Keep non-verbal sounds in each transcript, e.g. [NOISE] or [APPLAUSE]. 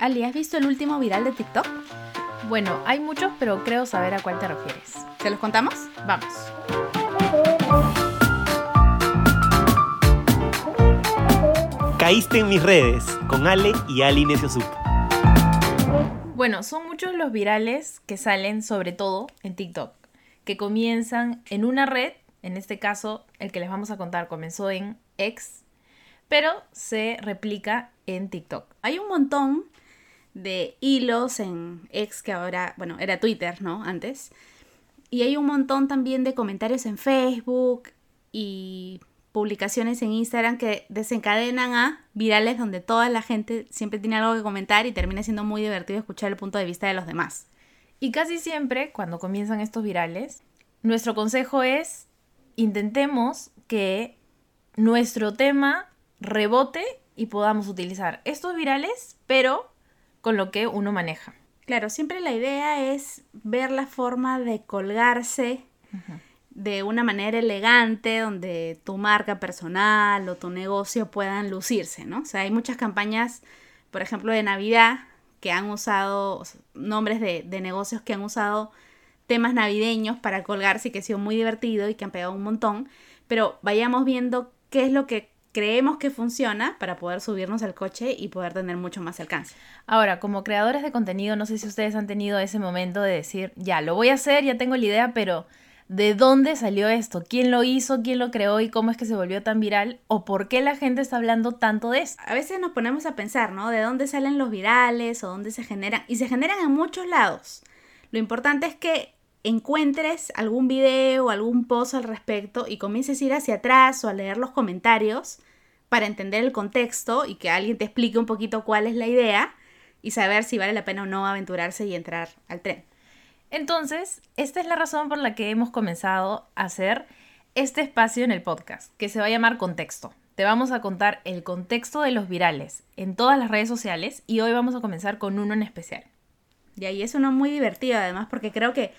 Ali, ¿has visto el último viral de TikTok? Bueno, hay muchos, pero creo saber a cuál te refieres. ¿Se los contamos? Vamos. Caíste en mis redes con Ale y Ali Sup. Bueno, son muchos los virales que salen sobre todo en TikTok, que comienzan en una red, en este caso el que les vamos a contar comenzó en X, pero se replica en TikTok. Hay un montón de hilos en X que ahora, bueno, era Twitter, ¿no? Antes. Y hay un montón también de comentarios en Facebook y publicaciones en Instagram que desencadenan a virales donde toda la gente siempre tiene algo que comentar y termina siendo muy divertido escuchar el punto de vista de los demás. Y casi siempre, cuando comienzan estos virales, nuestro consejo es intentemos que nuestro tema rebote y podamos utilizar estos virales, pero con lo que uno maneja. Claro, siempre la idea es ver la forma de colgarse de una manera elegante donde tu marca personal o tu negocio puedan lucirse, ¿no? O sea, hay muchas campañas, por ejemplo, de Navidad que han usado nombres de, de negocios que han usado temas navideños para colgarse y que ha sido muy divertido y que han pegado un montón, pero vayamos viendo qué es lo que creemos que funciona para poder subirnos al coche y poder tener mucho más alcance. Ahora, como creadores de contenido, no sé si ustedes han tenido ese momento de decir, ya, lo voy a hacer, ya tengo la idea, pero ¿de dónde salió esto? ¿Quién lo hizo? ¿Quién lo creó? ¿Y cómo es que se volvió tan viral? ¿O por qué la gente está hablando tanto de esto? A veces nos ponemos a pensar, ¿no? ¿De dónde salen los virales o dónde se generan? Y se generan en muchos lados. Lo importante es que encuentres algún video o algún post al respecto y comiences a ir hacia atrás o a leer los comentarios para entender el contexto y que alguien te explique un poquito cuál es la idea y saber si vale la pena o no aventurarse y entrar al tren. Entonces, esta es la razón por la que hemos comenzado a hacer este espacio en el podcast, que se va a llamar Contexto. Te vamos a contar el contexto de los virales en todas las redes sociales y hoy vamos a comenzar con uno en especial. Y ahí es uno muy divertido además porque creo que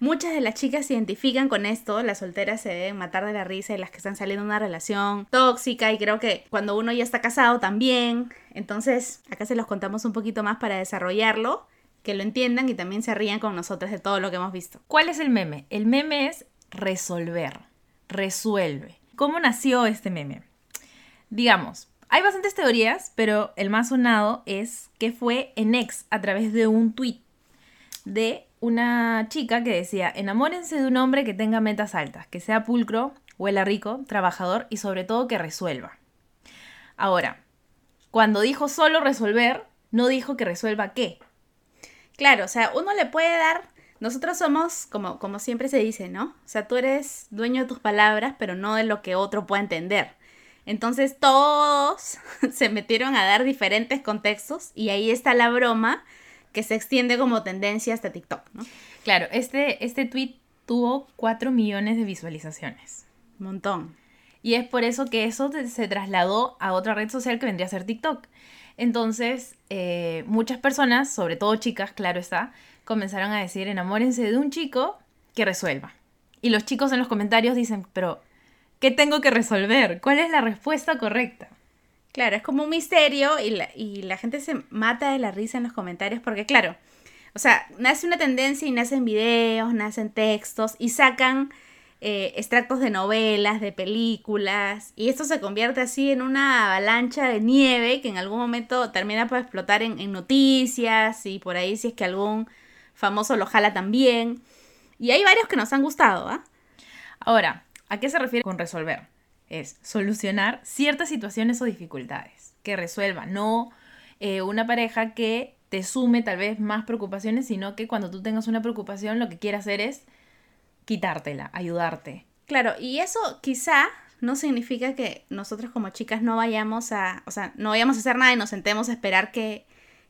Muchas de las chicas se identifican con esto, las solteras se deben matar de la risa y las que están saliendo de una relación tóxica y creo que cuando uno ya está casado también. Entonces, acá se los contamos un poquito más para desarrollarlo, que lo entiendan y también se rían con nosotros de todo lo que hemos visto. ¿Cuál es el meme? El meme es resolver, resuelve. ¿Cómo nació este meme? Digamos, hay bastantes teorías, pero el más sonado es que fue en ex a través de un tweet de una chica que decía, enamórense de un hombre que tenga metas altas, que sea pulcro, huela rico, trabajador y sobre todo que resuelva. Ahora, cuando dijo solo resolver, no dijo que resuelva qué. Claro, o sea, uno le puede dar, nosotros somos, como, como siempre se dice, ¿no? O sea, tú eres dueño de tus palabras, pero no de lo que otro pueda entender. Entonces todos [LAUGHS] se metieron a dar diferentes contextos y ahí está la broma que se extiende como tendencia hasta TikTok, ¿no? Claro, este, este tweet tuvo 4 millones de visualizaciones. Un montón. Y es por eso que eso se trasladó a otra red social que vendría a ser TikTok. Entonces, eh, muchas personas, sobre todo chicas, claro está, comenzaron a decir, enamórense de un chico que resuelva. Y los chicos en los comentarios dicen, pero, ¿qué tengo que resolver? ¿Cuál es la respuesta correcta? Claro, es como un misterio y la, y la gente se mata de la risa en los comentarios porque, claro, o sea, nace una tendencia y nacen videos, nacen textos y sacan eh, extractos de novelas, de películas, y esto se convierte así en una avalancha de nieve que en algún momento termina por explotar en, en noticias y por ahí si es que algún famoso lo jala también. Y hay varios que nos han gustado, ¿ah? Ahora, ¿a qué se refiere con resolver? Es solucionar ciertas situaciones o dificultades que resuelva, no eh, una pareja que te sume tal vez más preocupaciones, sino que cuando tú tengas una preocupación lo que quiere hacer es quitártela, ayudarte. Claro, y eso quizá no significa que nosotros como chicas no vayamos a, o sea, no vayamos a hacer nada y nos sentemos a esperar que,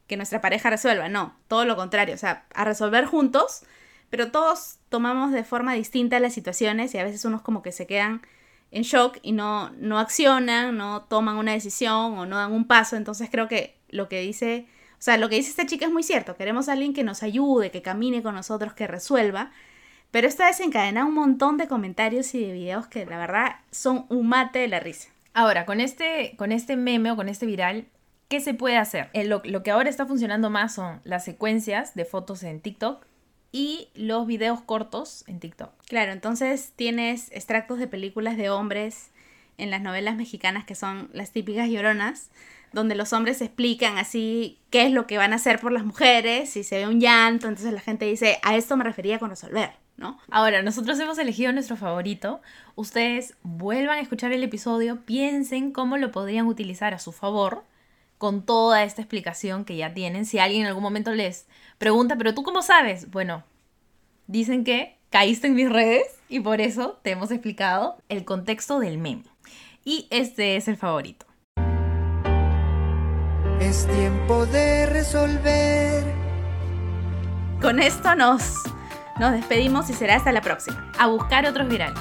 que nuestra pareja resuelva, no, todo lo contrario, o sea, a resolver juntos, pero todos tomamos de forma distinta las situaciones y a veces unos como que se quedan en shock y no, no accionan, no toman una decisión o no dan un paso. Entonces creo que lo que dice, o sea, lo que dice esta chica es muy cierto. Queremos a alguien que nos ayude, que camine con nosotros, que resuelva. Pero esto desencadena un montón de comentarios y de videos que la verdad son un mate de la risa. Ahora, con este, con este meme o con este viral, ¿qué se puede hacer? Eh, lo, lo que ahora está funcionando más son las secuencias de fotos en TikTok y los videos cortos en TikTok. Claro, entonces tienes extractos de películas de hombres en las novelas mexicanas que son las típicas lloronas, donde los hombres explican así qué es lo que van a hacer por las mujeres, si se ve un llanto, entonces la gente dice, a esto me refería con resolver, ¿no? Ahora, nosotros hemos elegido nuestro favorito. Ustedes vuelvan a escuchar el episodio, piensen cómo lo podrían utilizar a su favor con toda esta explicación que ya tienen. Si alguien en algún momento les pregunta, pero tú cómo sabes? Bueno, dicen que caíste en mis redes y por eso te hemos explicado el contexto del meme. Y este es el favorito. Es tiempo de resolver. Con esto nos, nos despedimos y será hasta la próxima. A buscar otros virales.